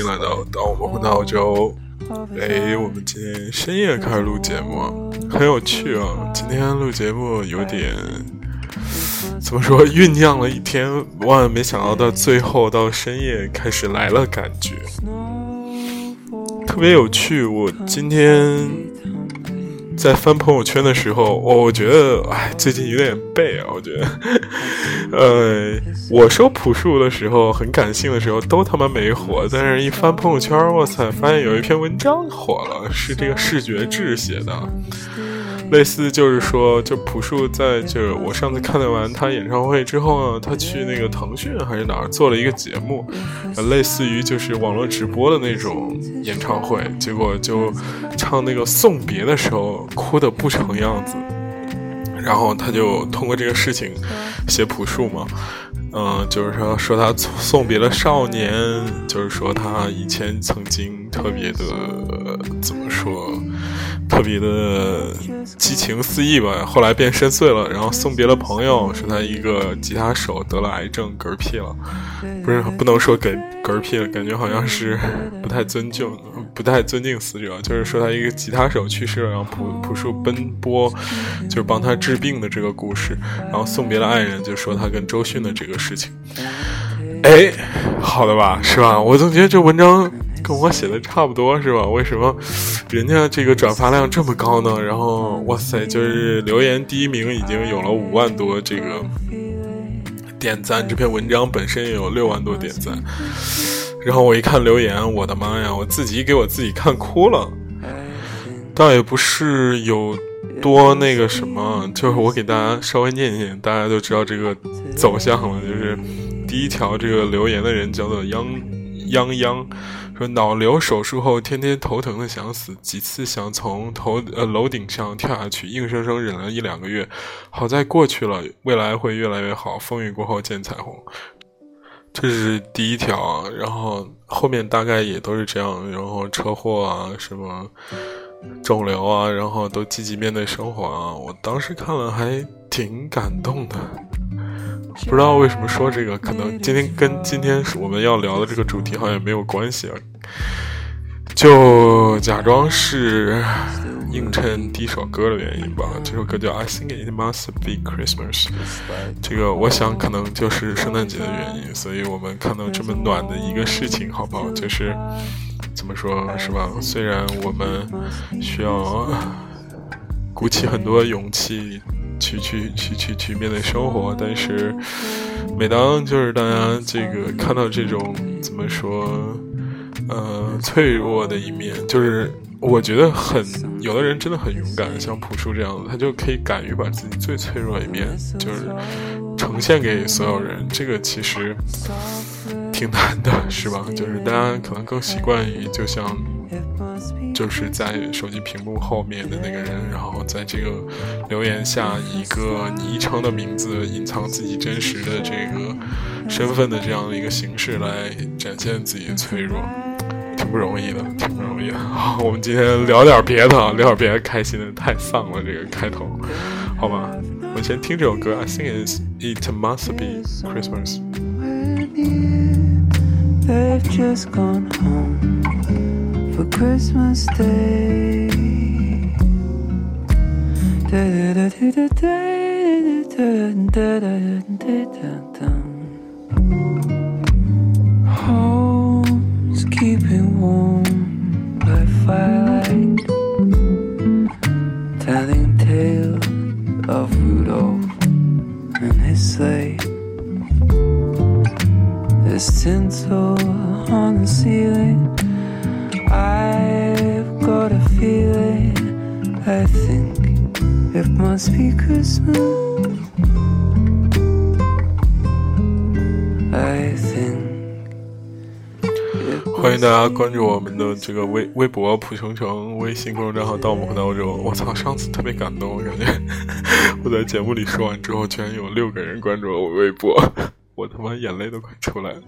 迎来到当我们回到澳洲。哎，我们今天深夜开始录节目，很有趣啊！今天录节目有点怎么说，酝酿了一天，万万没想到到最后到深夜开始来了，感觉特别有趣。我今天在翻朋友圈的时候，我我觉得，哎，最近有点背啊，我觉得，呃，我说朴树的时候很感性的时候都他妈没火，但是一翻朋友圈，我操，发现有一篇文章火了，是这个视觉志写的。类似就是说，就朴树在就是我上次看完他演唱会之后呢，他去那个腾讯还是哪儿做了一个节目，类似于就是网络直播的那种演唱会，结果就唱那个送别的时候哭的不成样子，然后他就通过这个事情写朴树嘛，嗯，就是说说他送别了少年，就是说他以前曾经特别的怎么说。特别的激情四溢吧，后来变深邃了，然后送别了朋友，说他一个吉他手得了癌症嗝屁了，不是不能说嗝嗝屁了，感觉好像是不太尊敬，不太尊敬死者，就是说他一个吉他手去世了，然后朴朴树奔波，就是帮他治病的这个故事，然后送别了爱人，就说他跟周迅的这个事情，哎，好的吧，是吧？我总觉得这文章。跟我写的差不多是吧？为什么人家这个转发量这么高呢？然后哇塞，就是留言第一名已经有了五万多这个点赞，这篇文章本身也有六万多点赞。然后我一看留言，我的妈呀，我自己给我自己看哭了。倒也不是有多那个什么，就是我给大家稍微念一念，大家就知道这个走向了。就是第一条这个留言的人叫做央央央。说脑瘤手术后，天天头疼的想死，几次想从头呃楼顶上跳下去，硬生生忍了一两个月，好在过去了，未来会越来越好，风雨过后见彩虹。这是第一条，然后后面大概也都是这样，然后车祸啊，什么肿瘤啊，然后都积极面对生活啊。我当时看了还挺感动的。不知道为什么说这个，可能今天跟今天我们要聊的这个主题好像没有关系啊，就假装是映衬第一首歌的原因吧。这首歌叫《I Think It Must Be Christmas》，这个我想可能就是圣诞节的原因，所以我们看到这么暖的一个事情，好不好？就是怎么说，是吧？虽然我们需要鼓起很多勇气。去去去去去面对生活，但是每当就是大家这个看到这种怎么说，呃，脆弱的一面，就是我觉得很有的人真的很勇敢，像朴树这样的，他就可以敢于把自己最脆弱一面，就是呈现给所有人。这个其实挺难的，是吧？就是大家可能更习惯于就像。就是在手机屏幕后面的那个人，然后在这个留言下一个昵称的名字，隐藏自己真实的这个身份的这样的一个形式来展现自己的脆弱，不容易的，挺不容易的。好，我们今天聊点别的啊，聊点别的，开心的。太丧了，这个开头，好吧？我们先听这首歌，I think it's it must be Christmas。Play. There's tinsel on the ceiling I've got a feeling, I think it must be Christmas. I think. 欢迎大家关注我们的这个微微博“蒲成成”微信公众账号“盗墓和刀中”。我操，上次特别感动，我感觉 我在节目里说完之后，居然有六个人关注了我微博，我他妈眼泪都快出来了。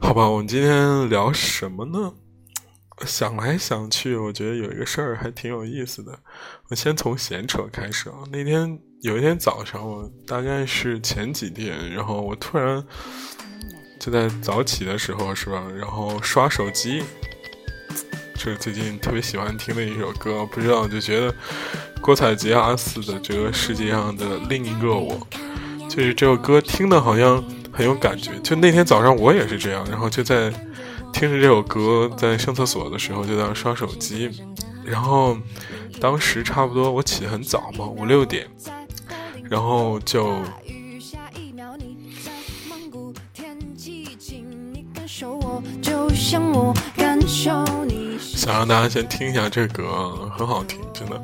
好吧，我们今天聊什么呢？想来想去，我觉得有一个事儿还挺有意思的。我先从闲扯开始啊。那天有一天早上，我大概是前几天，然后我突然就在早起的时候，是吧？然后刷手机，这是最近特别喜欢听的一首歌，不知道就觉得郭采洁阿肆的这个世界上的另一个我，就是这首歌听的好像很有感觉。就那天早上我也是这样，然后就在。听着这首歌，在上厕所的时候就在刷手机，然后当时差不多我起得很早嘛，五六点，然后就想让大家先听一下这歌，很好听，真的。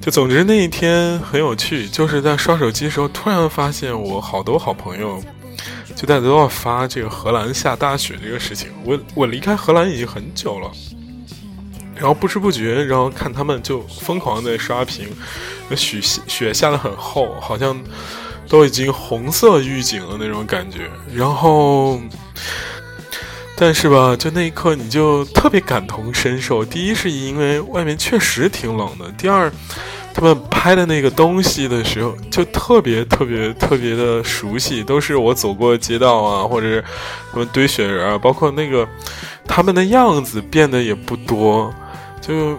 就总之那一天很有趣，就是在刷手机的时候，突然发现我好多好朋友。就在都要发这个荷兰下大雪这个事情，我我离开荷兰已经很久了，然后不知不觉，然后看他们就疯狂的刷屏，那雪雪下的很厚，好像都已经红色预警了那种感觉。然后，但是吧，就那一刻你就特别感同身受。第一是因为外面确实挺冷的，第二。他们拍的那个东西的时候，就特别特别特别的熟悉，都是我走过街道啊，或者是他们堆雪人啊，包括那个他们的样子变得也不多，就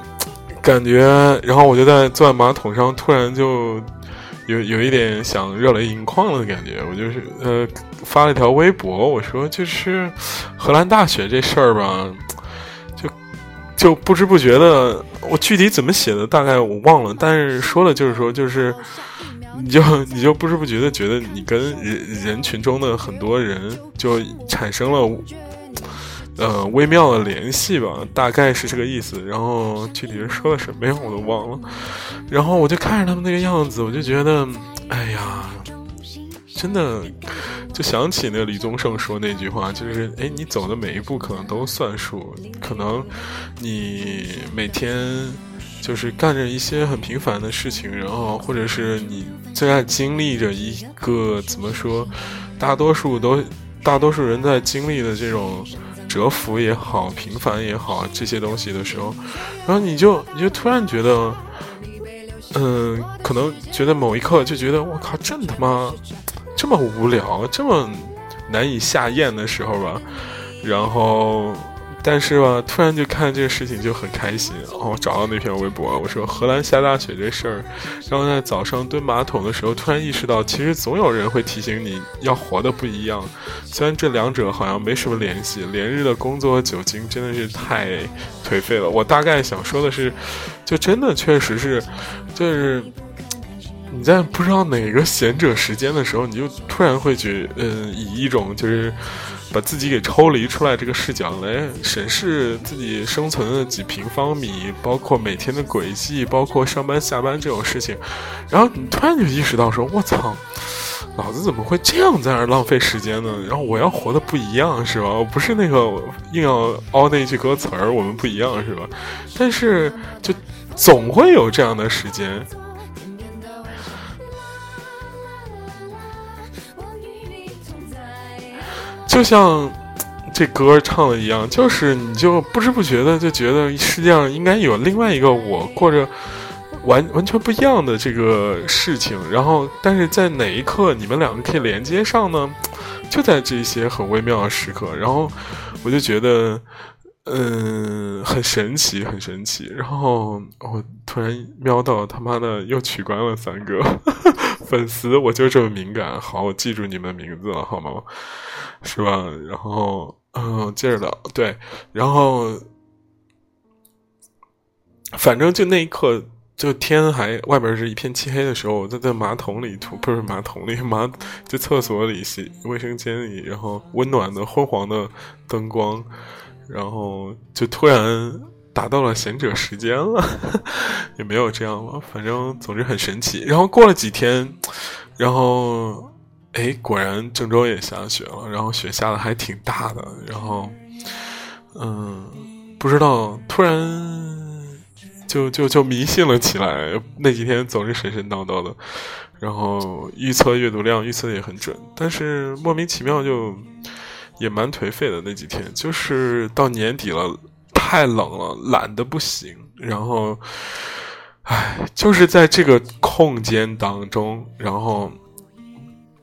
感觉，然后我就在坐在马桶上，突然就有有一点想热泪盈眶的感觉，我就是呃发了一条微博，我说就是荷兰大学这事儿吧。就就不知不觉的，我具体怎么写的，大概我忘了。但是说的就是说，就是你就你就不知不觉的觉得你跟人人群中的很多人就产生了呃微妙的联系吧，大概是这个意思。然后具体是说的什么呀，我都忘了。然后我就看着他们那个样子，我就觉得，哎呀，真的。就想起那李宗盛说那句话，就是哎，你走的每一步可能都算数，可能你每天就是干着一些很平凡的事情，然后或者是你正在经历着一个怎么说，大多数都大多数人在经历的这种蛰伏也好，平凡也好这些东西的时候，然后你就你就突然觉得，嗯，可能觉得某一刻就觉得我靠，真他妈。这么无聊，这么难以下咽的时候吧，然后，但是吧，突然就看这个事情就很开心。然后找到那篇微博，我说荷兰下大雪这事儿，然后在早上蹲马桶的时候，突然意识到，其实总有人会提醒你要活的不一样。虽然这两者好像没什么联系，连日的工作和酒精真的是太颓废了。我大概想说的是，就真的确实是，就是。你在不知道哪个闲者时间的时候，你就突然会觉，嗯，以一种就是把自己给抽离出来这个视角来审视自己生存的几平方米，包括每天的轨迹，包括上班下班这种事情，然后你突然就意识到说，我操，老子怎么会这样在那浪费时间呢？然后我要活的不一样，是吧？我不是那个硬要凹那句歌词儿，我们不一样，是吧？但是就总会有这样的时间。就像这歌唱的一样，就是你就不知不觉的就觉得世界上应该有另外一个我，过着完完全不一样的这个事情。然后，但是在哪一刻你们两个可以连接上呢？就在这些很微妙的时刻。然后我就觉得，嗯，很神奇，很神奇。然后我突然瞄到他妈的又取关了三个粉丝，我就这么敏感。好，我记住你们名字了，好吗？是吧？然后，嗯，接着聊。对，然后，反正就那一刻，就天还外边是一片漆黑的时候，我在在马桶里吐，不是马桶里，马就厕所里洗卫生间里，然后温暖的昏黄的灯光，然后就突然达到了贤者时间了，也没有这样吧，反正总之很神奇。然后过了几天，然后。哎，果然郑州也下雪了，然后雪下的还挺大的，然后，嗯，不知道，突然就就就迷信了起来。那几天总是神神叨叨的，然后预测阅读量预测的也很准，但是莫名其妙就也蛮颓废的那几天，就是到年底了。太冷了，懒得不行。然后，唉，就是在这个空间当中，然后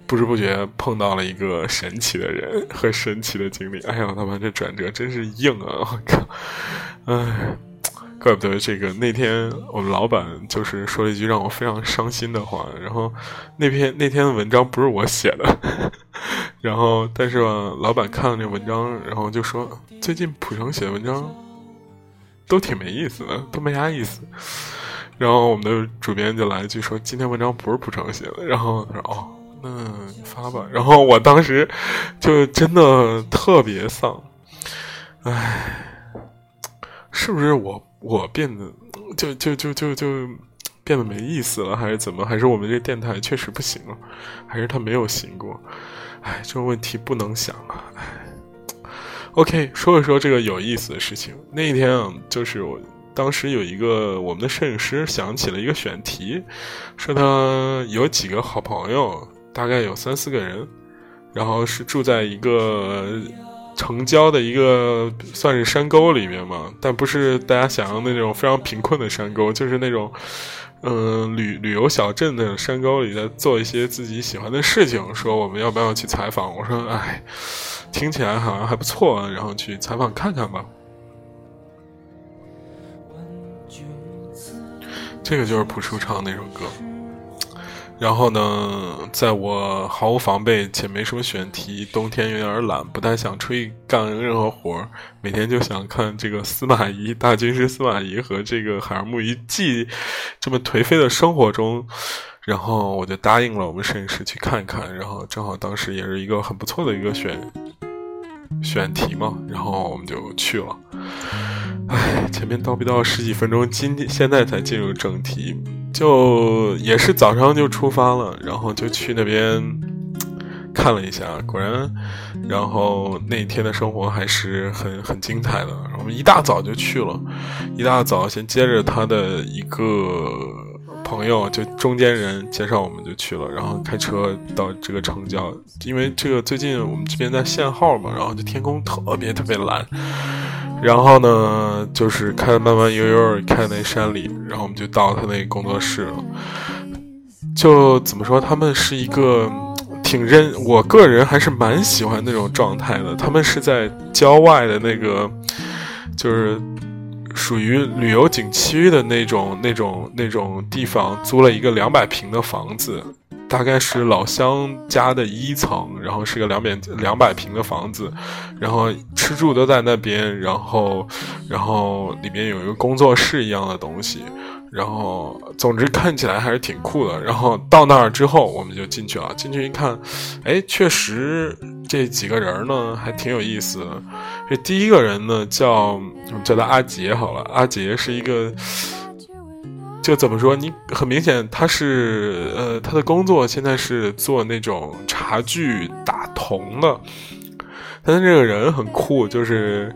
不知不觉碰到了一个神奇的人和神奇的经历。哎呀，他妈这转折真是硬啊！我靠，唉。怪不得这个那天我们老板就是说了一句让我非常伤心的话，然后那篇那天的文章不是我写的，然后但是，老板看了这文章，然后就说最近普城写的文章都挺没意思的，都没啥意思。然后我们的主编就来一句说今天文章不是蒲城写的，然后他说哦，那你发吧。然后我当时就真的特别丧，唉，是不是我？我变得就就就就就变得没意思了，还是怎么？还是我们这电台确实不行了？还是他没有行过？哎，这个问题不能想啊！哎，OK，说一说这个有意思的事情。那一天啊，就是我当时有一个我们的摄影师想起了一个选题，说他有几个好朋友，大概有三四个人，然后是住在一个。城郊的一个算是山沟里面嘛，但不是大家想象的那种非常贫困的山沟，就是那种，嗯，旅旅游小镇的山沟里，在做一些自己喜欢的事情。说我们要不要去采访？我说，哎，听起来好像还不错，然后去采访看看吧。这个就是朴树唱那首歌。然后呢，在我毫无防备且没什么选题，冬天有点懒，不太想出去干任何活儿，每天就想看这个司马懿大军师司马懿和这个海尔木一记这么颓废的生活中，然后我就答应了我们摄影师去看看，然后正好当时也是一个很不错的一个选选题嘛，然后我们就去了。唉，前面叨逼叨十几分钟，今天现在才进入正题。就也是早上就出发了，然后就去那边 看了一下，果然，然后那天的生活还是很很精彩的。我们一大早就去了，一大早先接着他的一个朋友，就中间人介绍，我们就去了，然后开车到这个城郊，因为这个最近我们这边在限号嘛，然后就天空特别特别蓝。然后呢，就是开慢慢悠悠开那山里，然后我们就到他那工作室了。就怎么说，他们是一个挺认，我个人还是蛮喜欢那种状态的。他们是在郊外的那个，就是属于旅游景区的那种、那种、那种地方，租了一个两百平的房子。大概是老乡家的一层，然后是个两百两百平的房子，然后吃住都在那边，然后，然后里面有一个工作室一样的东西，然后总之看起来还是挺酷的。然后到那儿之后，我们就进去了。进去一看，哎，确实这几个人呢还挺有意思。这第一个人呢叫叫他阿杰好了，阿杰是一个。就怎么说？你很明显，他是呃，他的工作现在是做那种茶具打铜的。但是这个人很酷，就是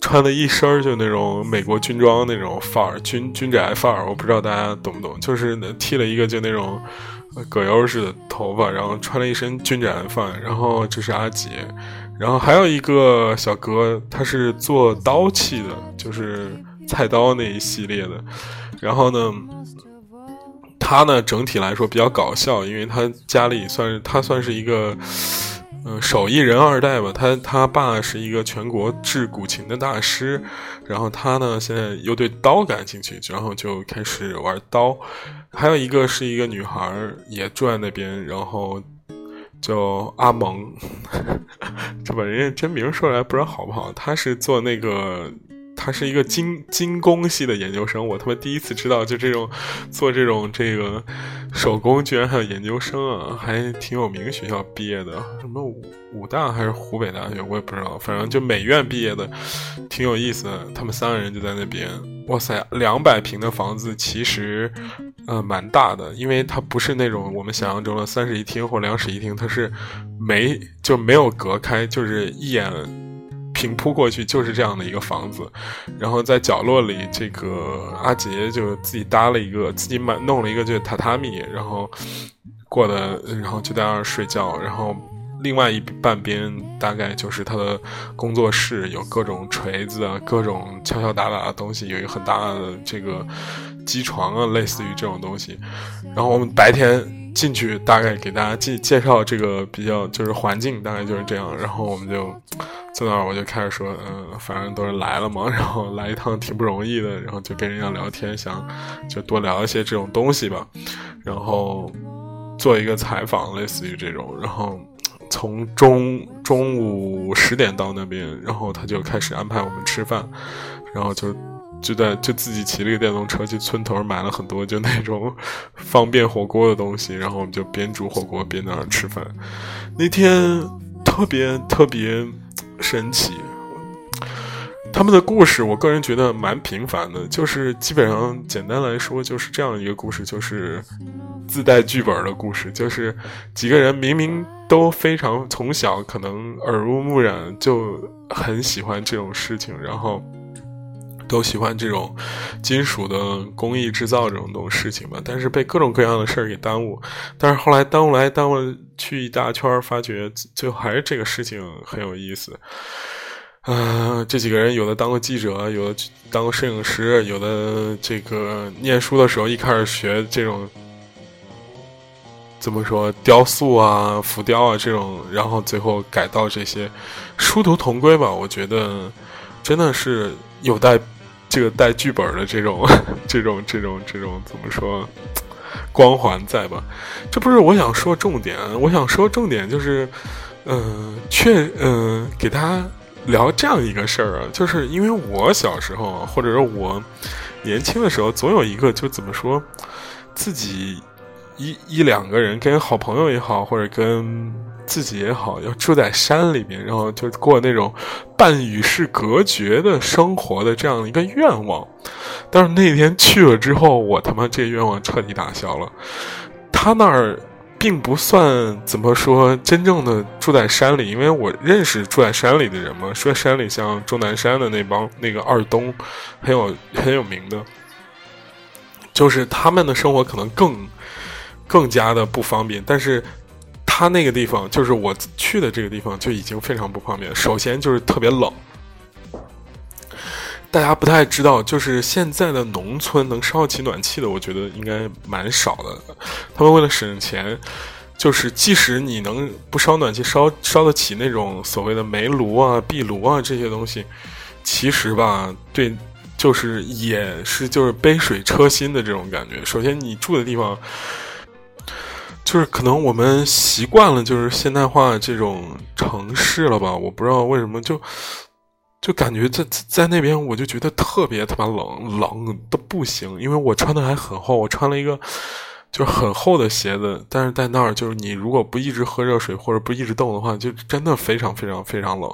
穿的一身就那种美国军装那种范儿，军军宅范儿。我不知道大家懂不懂，就是剃了一个就那种葛优似的头发，然后穿了一身军宅范儿。然后这是阿杰，然后还有一个小哥，他是做刀器的，就是菜刀那一系列的。然后呢，他呢整体来说比较搞笑，因为他家里算是他算是一个，嗯，手艺人二代吧。他他爸是一个全国制古琴的大师，然后他呢现在又对刀感兴趣，然后就开始玩刀。还有一个是一个女孩也住在那边，然后叫阿蒙，这把人家真名说出来不知道好不好。他是做那个。他是一个精精工系的研究生，我他妈第一次知道，就这种做这种这个手工，居然还有研究生啊，还挺有名学校毕业的，什么武武大还是湖北大学，我也不知道，反正就美院毕业的，挺有意思的。他们三个人就在那边，哇塞，两百平的房子其实呃蛮大的，因为它不是那种我们想象中的三室一厅或两室一厅，它是没就没有隔开，就是一眼。平铺过去就是这样的一个房子，然后在角落里，这个阿杰就自己搭了一个，自己买弄了一个这个榻榻米，然后过的，然后就在那儿睡觉。然后另外一半边大概就是他的工作室，有各种锤子啊，各种敲敲打打的东西，有一个很大的这个机床啊，类似于这种东西。然后我们白天进去，大概给大家介介绍这个比较就是环境，大概就是这样。然后我们就坐那儿，我就开始说，嗯，反正都是来了嘛，然后来一趟挺不容易的，然后就跟人家聊天，想就多聊一些这种东西吧，然后。做一个采访，类似于这种，然后从中中午十点到那边，然后他就开始安排我们吃饭，然后就就在就自己骑了一个电动车去村头买了很多就那种方便火锅的东西，然后我们就边煮火锅边在那吃饭。那天特别特别神奇。他们的故事，我个人觉得蛮平凡的，就是基本上简单来说就是这样一个故事，就是自带剧本的故事，就是几个人明明都非常从小可能耳濡目染，就很喜欢这种事情，然后都喜欢这种金属的工艺制造这种东事情吧，但是被各种各样的事儿给耽误，但是后来耽误来耽误去一大圈，发觉最后还是这个事情很有意思。啊，这几个人有的当过记者，有的当过摄影师，有的这个念书的时候一开始学这种怎么说雕塑啊、浮雕啊这种，然后最后改到这些，殊途同归吧。我觉得真的是有待这个带剧本的这种、这种、这种、这种怎么说光环在吧？这不是我想说重点，我想说重点就是，嗯，确嗯，给他。聊这样一个事儿啊，就是因为我小时候，或者说我年轻的时候，总有一个就怎么说，自己一一两个人跟好朋友也好，或者跟自己也好，要住在山里面，然后就过那种半与世隔绝的生活的这样一个愿望。但是那天去了之后，我他妈这愿望彻底打消了。他那儿。并不算怎么说真正的住在山里，因为我认识住在山里的人嘛。说山里像钟南山的那帮那个二东，很有很有名的，就是他们的生活可能更更加的不方便。但是他那个地方，就是我去的这个地方就已经非常不方便。首先就是特别冷。大家不太知道，就是现在的农村能烧得起暖气的，我觉得应该蛮少的。他们为了省钱，就是即使你能不烧暖气，烧烧得起那种所谓的煤炉啊、壁炉啊这些东西，其实吧，对，就是也是就是杯水车薪的这种感觉。首先，你住的地方，就是可能我们习惯了就是现代化这种城市了吧？我不知道为什么就。就感觉在在那边，我就觉得特别他妈冷，冷的不行。因为我穿的还很厚，我穿了一个就是很厚的鞋子。但是在那儿，就是你如果不一直喝热水或者不一直动的话，就真的非常非常非常冷。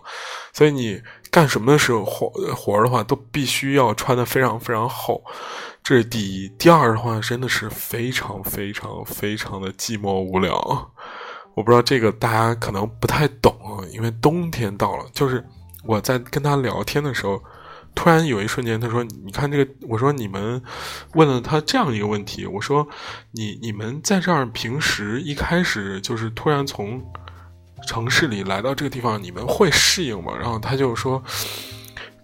所以你干什么的时候活活的话，都必须要穿的非常非常厚。这是第一。第二的话，真的是非常非常非常的寂寞无聊。我不知道这个大家可能不太懂，因为冬天到了，就是。我在跟他聊天的时候，突然有一瞬间，他说：“你看这个。”我说：“你们问了他这样一个问题。”我说：“你你们在这儿平时一开始就是突然从城市里来到这个地方，你们会适应吗？”然后他就说：“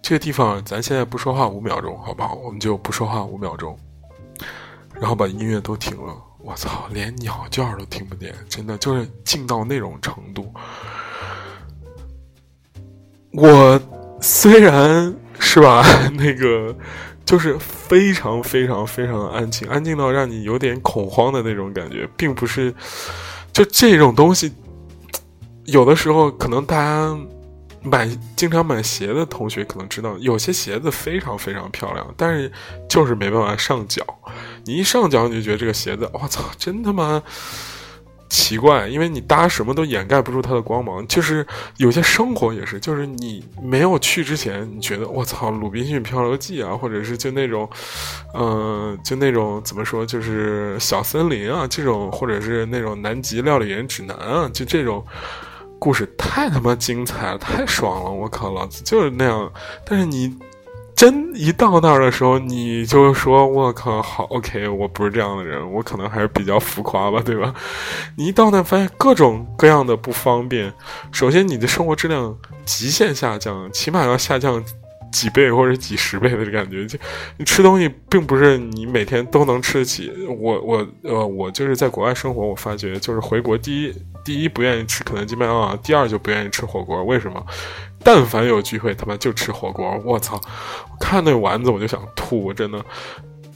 这个地方，咱现在不说话五秒钟，好不好？我们就不说话五秒钟，然后把音乐都停了。我操，连鸟叫都听不见，真的就是静到那种程度。”我虽然是吧，那个就是非常非常非常的安静，安静到让你有点恐慌的那种感觉，并不是就这种东西。有的时候可能大家买经常买鞋的同学可能知道，有些鞋子非常非常漂亮，但是就是没办法上脚。你一上脚，你就觉得这个鞋子，我操，真他妈！奇怪，因为你搭什么都掩盖不住它的光芒。就是有些生活也是，就是你没有去之前，你觉得我操，《鲁滨逊漂流记》啊，或者是就那种，嗯，就那种怎么说，就是小森林啊这种，或者是那种南极料理人指南啊，就这种故事太他妈精彩了，太爽了！我靠，老子就是那样。但是你。真一到那儿的时候，你就说：“我靠，好 OK，我不是这样的人，我可能还是比较浮夸吧，对吧？” 你一到那儿发现各种各样的不方便，首先你的生活质量极限下降，起码要下降。几倍或者几十倍的感觉，就你吃东西并不是你每天都能吃得起。我我呃，我就是在国外生活，我发觉就是回国第一第一不愿意吃肯德基麦当劳，第二就不愿意吃火锅。为什么？但凡有聚会，他妈就吃火锅。我操！看那丸子我就想吐，我真的。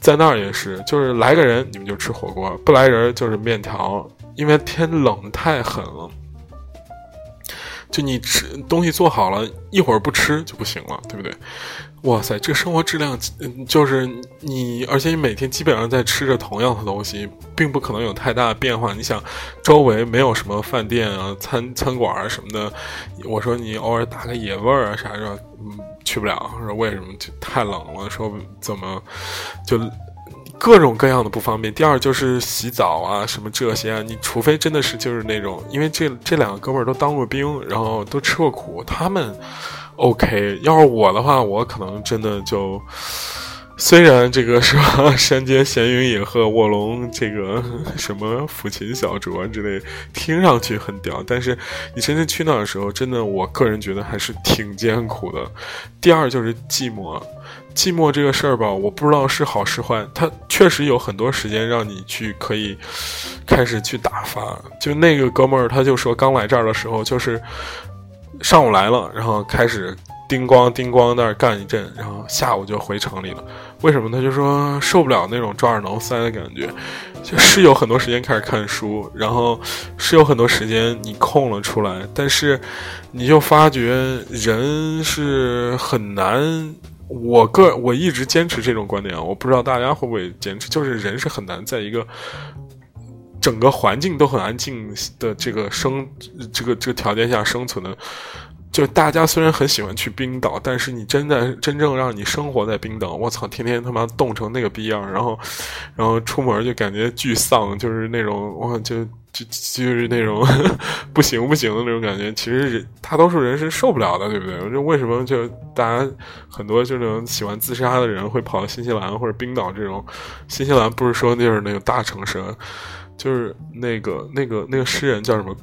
在那儿也是，就是来个人你们就吃火锅，不来人就是面条，因为天冷太狠了。就你吃东西做好了，一会儿不吃就不行了，对不对？哇塞，这个生活质量，就是你，而且你每天基本上在吃着同样的东西，并不可能有太大的变化。你想，周围没有什么饭店啊、餐餐馆啊什么的，我说你偶尔打个野味儿啊啥的，嗯，去不了。说为什么？就太冷了。说怎么就？各种各样的不方便。第二就是洗澡啊，什么这些啊，你除非真的是就是那种，因为这这两个哥们儿都当过兵，然后都吃过苦，他们 OK。要是我的话，我可能真的就，虽然这个是吧，山间闲云野鹤，卧龙这个什么抚琴小酌之类，听上去很屌，但是你真正去那儿的时候，真的我个人觉得还是挺艰苦的。第二就是寂寞。寂寞这个事儿吧，我不知道是好是坏。它确实有很多时间让你去可以开始去打发。就那个哥们儿，他就说刚来这儿的时候，就是上午来了，然后开始叮咣叮咣那儿干一阵，然后下午就回城里了。为什么？他就说受不了那种抓耳挠腮的感觉，就是有很多时间开始看书，然后是有很多时间你空了出来，但是你就发觉人是很难。我个我一直坚持这种观点，我不知道大家会不会坚持，就是人是很难在一个整个环境都很安静的这个生这个这个条件下生存的。就大家虽然很喜欢去冰岛，但是你真的真正让你生活在冰岛，我操，天天他妈冻成那个逼样，然后然后出门就感觉巨丧，就是那种哇就。就就是那种 不行不行的那种感觉，其实大多数人是受不了的，对不对？就为什么就大家很多这种喜欢自杀的人会跑到新西兰或者冰岛这种？新西兰不是说就是那个大城市，就是那个那个那个诗人叫什么？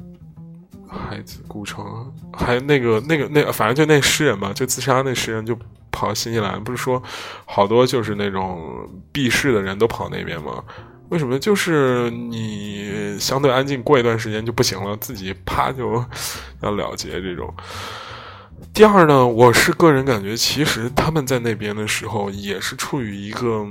孩子古城，还那个那个那反正就那诗人吧，就自杀那诗人就跑到新西兰，不是说好多就是那种避世的人都跑那边吗？为什么？就是你相对安静过一段时间就不行了，自己啪就 要了结这种。第二呢，我是个人感觉，其实他们在那边的时候也是处于一个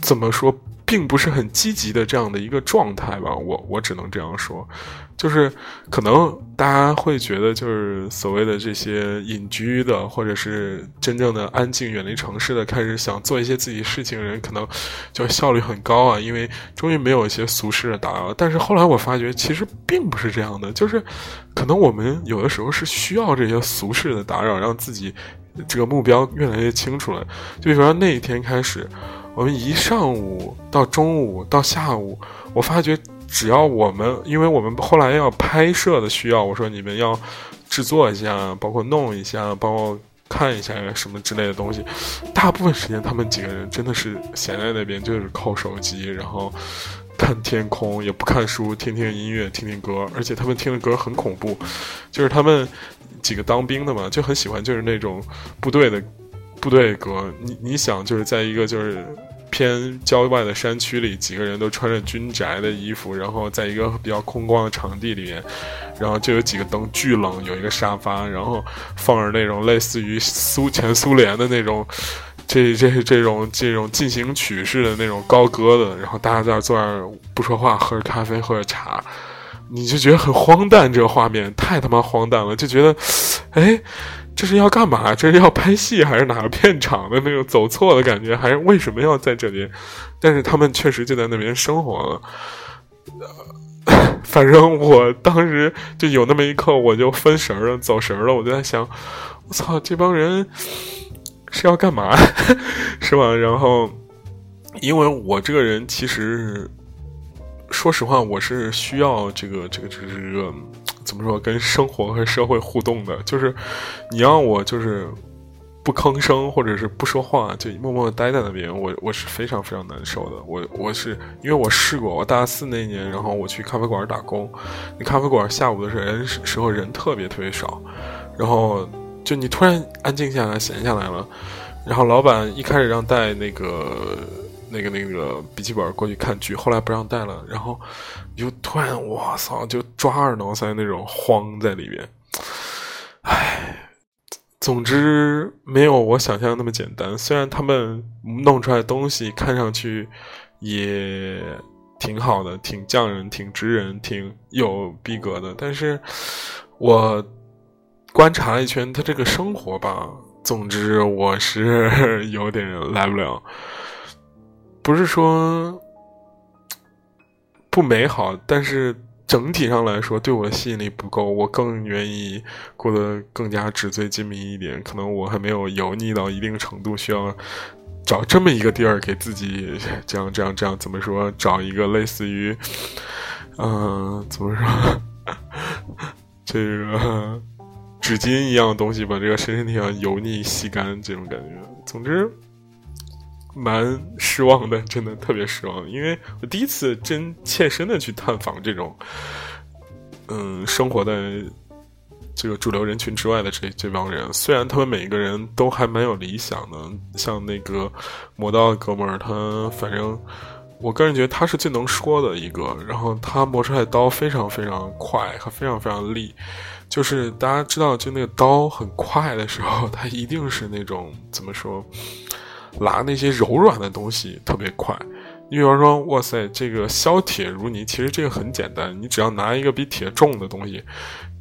怎么说？并不是很积极的这样的一个状态吧，我我只能这样说，就是可能大家会觉得，就是所谓的这些隐居的，或者是真正的安静远离城市的，开始想做一些自己事情的人，可能就效率很高啊，因为终于没有一些俗世的打扰。但是后来我发觉，其实并不是这样的，就是可能我们有的时候是需要这些俗世的打扰，让自己这个目标越来越清楚了。就比如说那一天开始。我们一上午到中午到下午，我发觉只要我们，因为我们后来要拍摄的需要，我说你们要制作一下，包括弄一下，包括看一下什么之类的东西。大部分时间他们几个人真的是闲在那边，就是靠手机，然后看天空，也不看书，听听音乐，听听歌。而且他们听的歌很恐怖，就是他们几个当兵的嘛，就很喜欢就是那种部队的。部队歌，你你想就是在一个就是偏郊外的山区里，几个人都穿着军宅的衣服，然后在一个比较空旷的场地里面，然后就有几个灯，巨冷，有一个沙发，然后放着那种类似于苏前苏联的那种这 这这种这种进行曲式的那种高歌的，然后大家在那坐那儿不说话，喝着咖啡，喝着茶，你就觉得很荒诞，这个画面太他妈荒诞了，就觉得，哎。这是要干嘛？这是要拍戏还是哪个片场的那种走错的感觉？还是为什么要在这边？但是他们确实就在那边生活了。反正我当时就有那么一刻，我就分神了，走神了。我就在想，我操，这帮人是要干嘛？是吧？然后，因为我这个人其实，说实话，我是需要这个这个这个这个。怎么说？跟生活和社会互动的，就是你让我就是不吭声或者是不说话，就默默待在那边，我我是非常非常难受的。我我是因为我试过，我大四那年，然后我去咖啡馆打工，那咖啡馆下午的时候人特别特别少，然后就你突然安静下来，闲下来了，然后老板一开始让带那个那个那个笔记本过去看剧，后来不让带了，然后就突然我操，就抓耳挠腮那种慌在里边，唉。总之，没有我想象那么简单。虽然他们弄出来的东西看上去也挺好的，挺匠人，挺直人，挺有逼格的，但是我观察了一圈他这个生活吧，总之我是有点来不了。不是说不美好，但是。整体上来说，对我的吸引力不够，我更愿意过得更加纸醉金迷一点。可能我还没有油腻到一定程度，需要找这么一个地儿给自己这样这样这样怎么说？找一个类似于，嗯，怎么说？这个纸巾一样的东西，把这个身体上油腻吸干，这种感觉。总之。蛮失望的，真的特别失望，因为我第一次真切身的去探访这种，嗯，生活在这个主流人群之外的这这帮人。虽然他们每一个人都还蛮有理想的，像那个磨刀的哥们儿，他反正我个人觉得他是最能说的一个。然后他磨出来的刀非常非常快，和非常非常利。就是大家知道，就那个刀很快的时候，它一定是那种怎么说？拉那些柔软的东西特别快，你比方说，哇塞，这个削铁如泥，其实这个很简单，你只要拿一个比铁重的东西，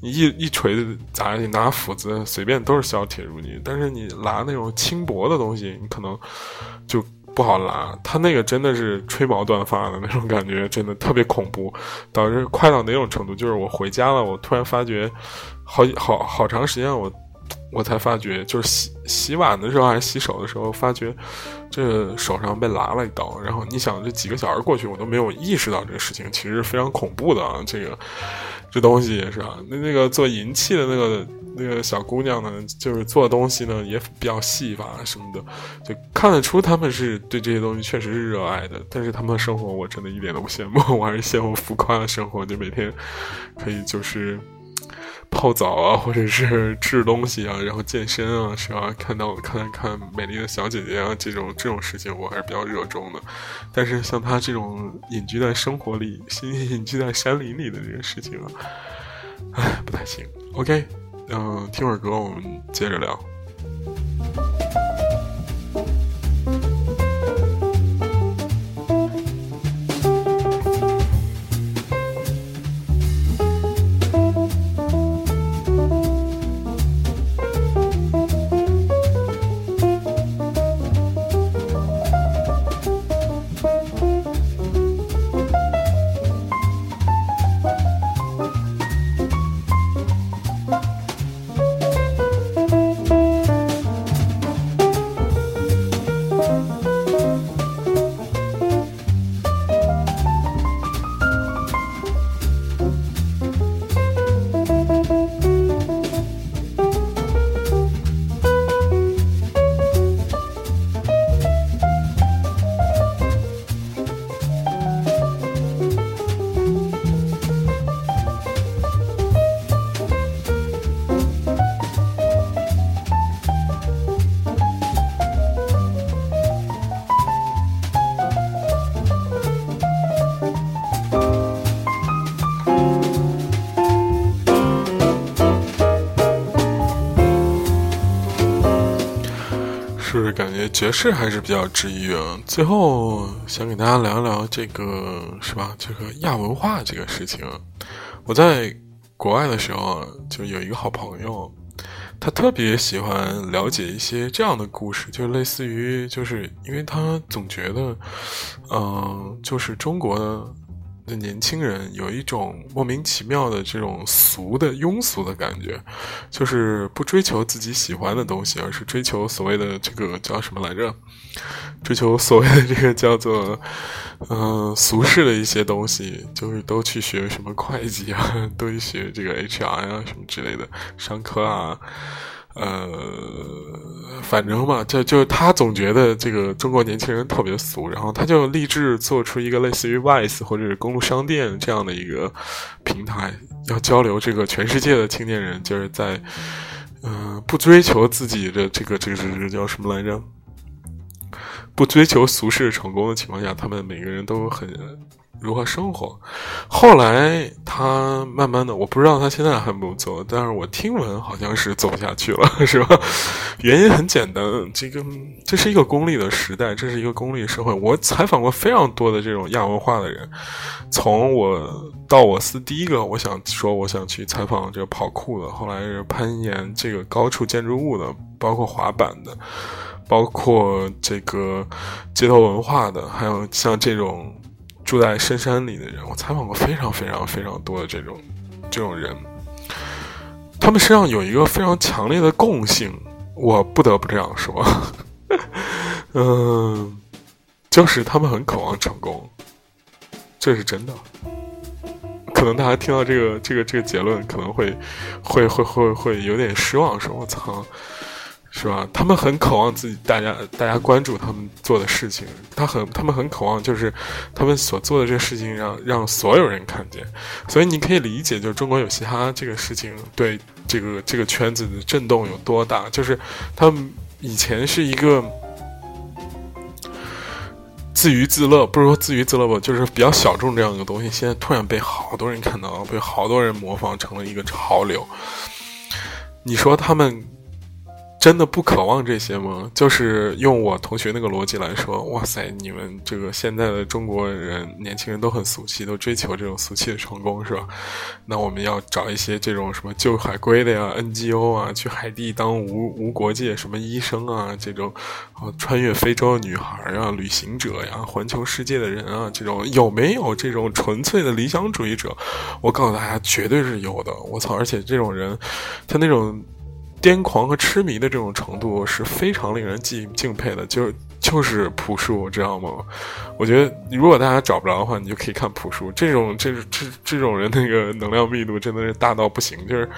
你一一锤子砸下去，拿斧子随便都是削铁如泥。但是你拉那种轻薄的东西，你可能就不好拉。它那个真的是吹毛断发的那种感觉，真的特别恐怖，导致快到哪种程度？就是我回家了，我突然发觉，好好好长时间我。我才发觉，就是洗洗碗的时候还是洗手的时候，发觉这手上被拉了一刀。然后你想，这几个小时过去，我都没有意识到这个事情，其实非常恐怖的啊！这个这东西也是啊。那那个做银器的那个那个小姑娘呢，就是做东西呢也比较细吧什么的，就看得出他们是对这些东西确实是热爱的。但是他们的生活，我真的一点都不羡慕，我还是羡慕浮夸的生活，就每天可以就是。泡澡啊，或者是吃东西啊，然后健身啊，是吧？看到看看美丽的小姐姐啊，这种这种事情我还是比较热衷的。但是像他这种隐居在生活里、隐居在山林里的这个事情啊，唉，不太行。OK，嗯，听会儿歌，我们接着聊。爵士还是比较治愈啊。最后想给大家聊一聊这个，是吧？这个亚文化这个事情。我在国外的时候，就有一个好朋友，他特别喜欢了解一些这样的故事，就类似于，就是因为他总觉得，嗯，就是中国的。年轻人有一种莫名其妙的这种俗的庸俗的感觉，就是不追求自己喜欢的东西，而是追求所谓的这个叫什么来着？追求所谓的这个叫做嗯俗世的一些东西，就是都去学什么会计啊，都去学这个 HR 啊什么之类的商科啊，呃，反正嘛，就就他总觉得这个中国年轻人特别俗，然后他就立志做出一个类似于 Vice 或者是公路商店这样的一个平台，要交流这个全世界的青年人，就是在嗯不追求自己的这个这个这个叫什么来着？不追求俗世成功的情况下，他们每个人都很。如何生活？后来他慢慢的，我不知道他现在还不做，但是我听闻好像是走不下去了，是吧？原因很简单，这个这是一个功利的时代，这是一个功利社会。我采访过非常多的这种亚文化的人，从我到我司第一个，我想说我想去采访这个跑酷的，后来是攀岩这个高处建筑物的，包括滑板的，包括这个街头文化的，还有像这种。住在深山里的人，我采访过非常非常非常多的这种这种人，他们身上有一个非常强烈的共性，我不得不这样说，嗯，就是他们很渴望成功，这是真的。可能大家听到这个这个这个结论，可能会会会会会有点失望，说我操。是吧？他们很渴望自己，大家大家关注他们做的事情。他很，他们很渴望，就是他们所做的这个事情让让所有人看见。所以你可以理解，就是中国有嘻哈这个事情对这个这个圈子的震动有多大。就是他们以前是一个自娱自乐，不是说自娱自乐吧，就是比较小众这样一个东西。现在突然被好多人看到，被好多人模仿，成了一个潮流。你说他们？真的不渴望这些吗？就是用我同学那个逻辑来说，哇塞，你们这个现在的中国人年轻人都很俗气，都追求这种俗气的成功，是吧？那我们要找一些这种什么救海归的呀，NGO 啊，去海地当无无国界什么医生啊，这种啊穿越非洲的女孩啊，旅行者呀，环球世界的人啊，这种有没有这种纯粹的理想主义者？我告诉大家，绝对是有的。我操，而且这种人，他那种。癫狂和痴迷的这种程度是非常令人敬敬佩的，就就是朴树，知道吗？我觉得如果大家找不着的话，你就可以看朴树，这种这这这种人那个能量密度真的是大到不行，就是。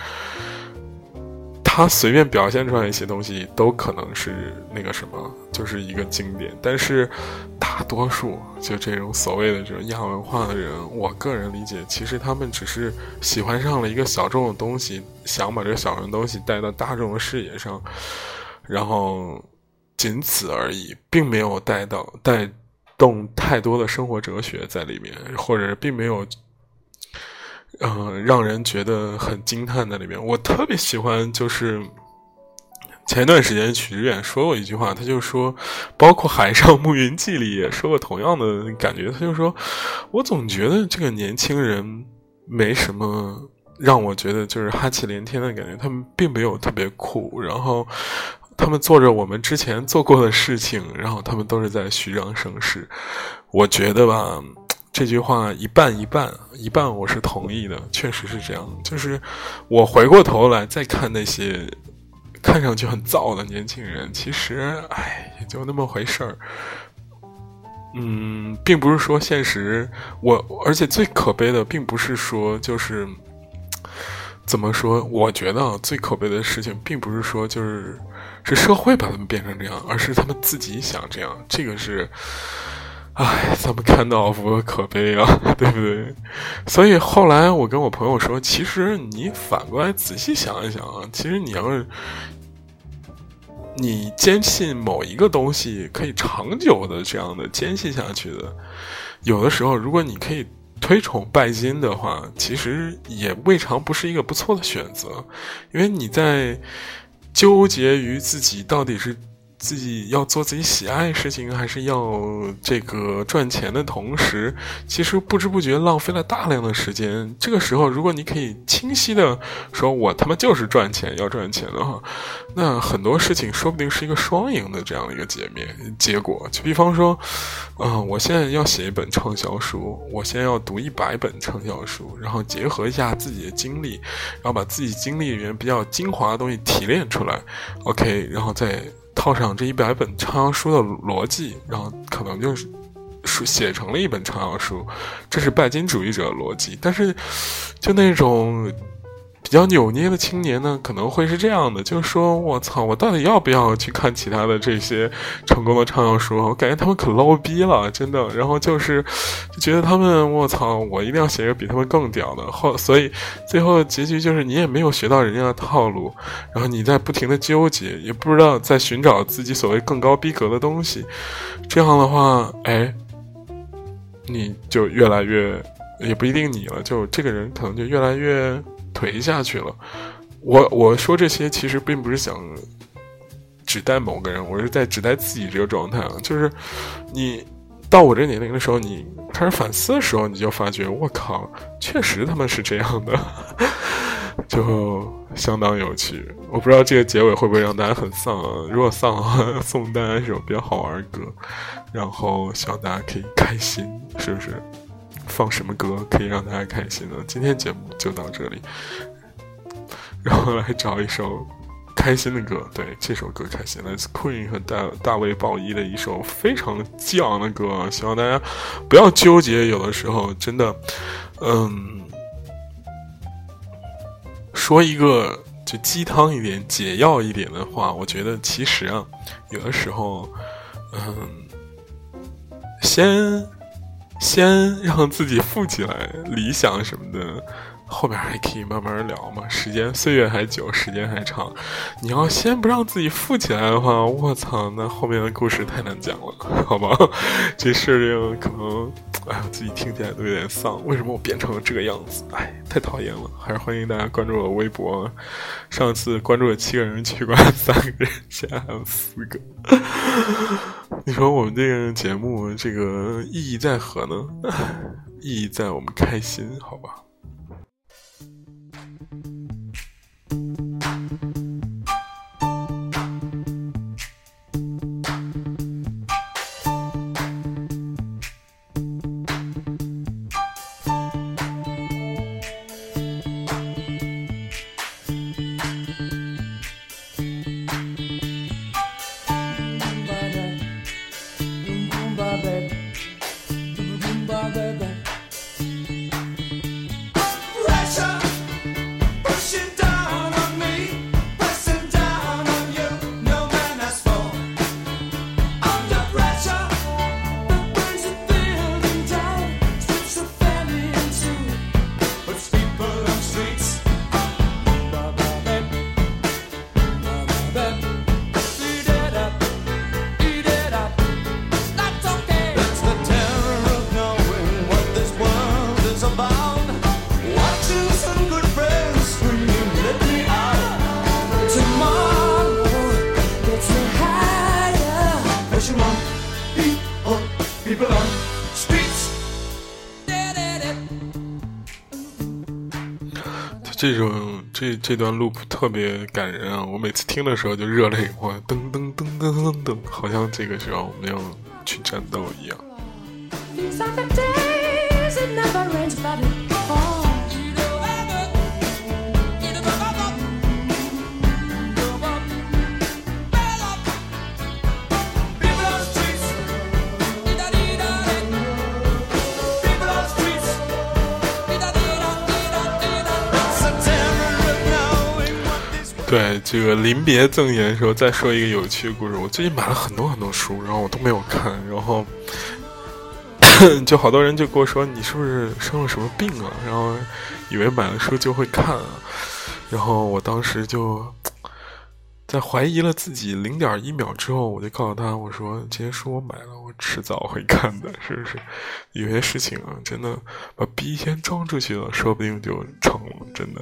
他随便表现出来一些东西，都可能是那个什么，就是一个经典。但是，大多数就这种所谓的这种亚文化的人，我个人理解，其实他们只是喜欢上了一个小众的东西，想把这小众东西带到大众的视野上，然后仅此而已，并没有带到带动太多的生活哲学在里面，或者并没有。嗯，让人觉得很惊叹在里面。我特别喜欢，就是前一段时间许知远说过一句话，他就说，包括《海上牧云记》里也说过同样的感觉。他就说，我总觉得这个年轻人没什么让我觉得就是哈气连天的感觉，他们并没有特别酷，然后他们做着我们之前做过的事情，然后他们都是在虚张声势。我觉得吧。这句话一半一半，一半我是同意的，确实是这样。就是我回过头来再看那些 看上去很燥的年轻人，其实哎，也就那么回事儿。嗯，并不是说现实，我而且最可悲的，并不是说就是怎么说？我觉得最可悲的事情，并不是说就是是社会把他们变成这样，而是他们自己想这样。这个是。唉，咱们看到无可悲啊，对不对？所以后来我跟我朋友说，其实你反过来仔细想一想啊，其实你要是你坚信某一个东西可以长久的这样的坚信下去的，有的时候如果你可以推崇拜金的话，其实也未尝不是一个不错的选择，因为你在纠结于自己到底是。自己要做自己喜爱的事情，还是要这个赚钱的同时，其实不知不觉浪费了大量的时间。这个时候，如果你可以清晰的说，我他妈就是赚钱，要赚钱的话，那很多事情说不定是一个双赢的这样的一个结面结果。就比方说，嗯，我现在要写一本畅销书，我现在要读一百本畅销书，然后结合一下自己的经历，然后把自己经历里面比较精华的东西提炼出来，OK，然后再。套上这一百本畅销书的逻辑，然后可能就是书写成了一本畅销书，这是拜金主义者的逻辑。但是，就那种比较扭捏的青年呢，可能会是这样的，就是说我操，我到底要不要去看其他的这些成功的畅销书？我感觉他们可 low 逼了，真的。然后就是就觉得他们，我操，我一定要写一个比他们更屌的。后所以最后结局就是你也没有学到人家的套路，然后你在不停的纠结，也不知道在寻找自己所谓更高逼格的东西。这样的话，哎，你就越来越。也不一定你了，就这个人可能就越来越颓下去了。我我说这些其实并不是想指代某个人，我是在指代自己这个状态啊。就是你到我这年龄的时候，你开始反思的时候，你就发觉，我靠，确实他们是这样的，就相当有趣。我不知道这个结尾会不会让大家很丧啊？如果丧的话，送大家一首比较好玩的歌，然后希望大家可以开心，是不是？放什么歌可以让大家开心呢？今天节目就到这里，然后来找一首开心的歌。对，这首歌开心，来自 Queen 和大大卫鲍伊的一首非常激昂的歌。希望大家不要纠结，有的时候真的，嗯，说一个就鸡汤一点、解药一点的话，我觉得其实啊，有的时候，嗯，先。先让自己富起来，理想什么的，后面还可以慢慢聊嘛。时间岁月还久，时间还长。你要先不让自己富起来的话，我操，那后面的故事太难讲了，好吧？这事情可能，哎呀，自己听起来都有点丧。为什么我变成了这个样子？哎，太讨厌了。还是欢迎大家关注我微博。上次关注了七个人，取关三个人，现在还有四个。你说我们这个节目，这个意义在何呢？意义在我们开心，好吧？这种这这段录特别感人啊！我每次听的时候就热泪盈眶，噔噔噔噔噔噔，好像这个时候我们要去战斗一样。对这个临别赠言的时候，再说一个有趣的故事。我最近买了很多很多书，然后我都没有看，然后 就好多人就跟我说：“你是不是生了什么病啊？”然后以为买了书就会看啊，然后我当时就。在怀疑了自己零点一秒之后，我就告诉他：“我说这些书我买了，我迟早会看的，是不是？有些事情啊，真的把逼先装出去了，说不定就成了，真的。”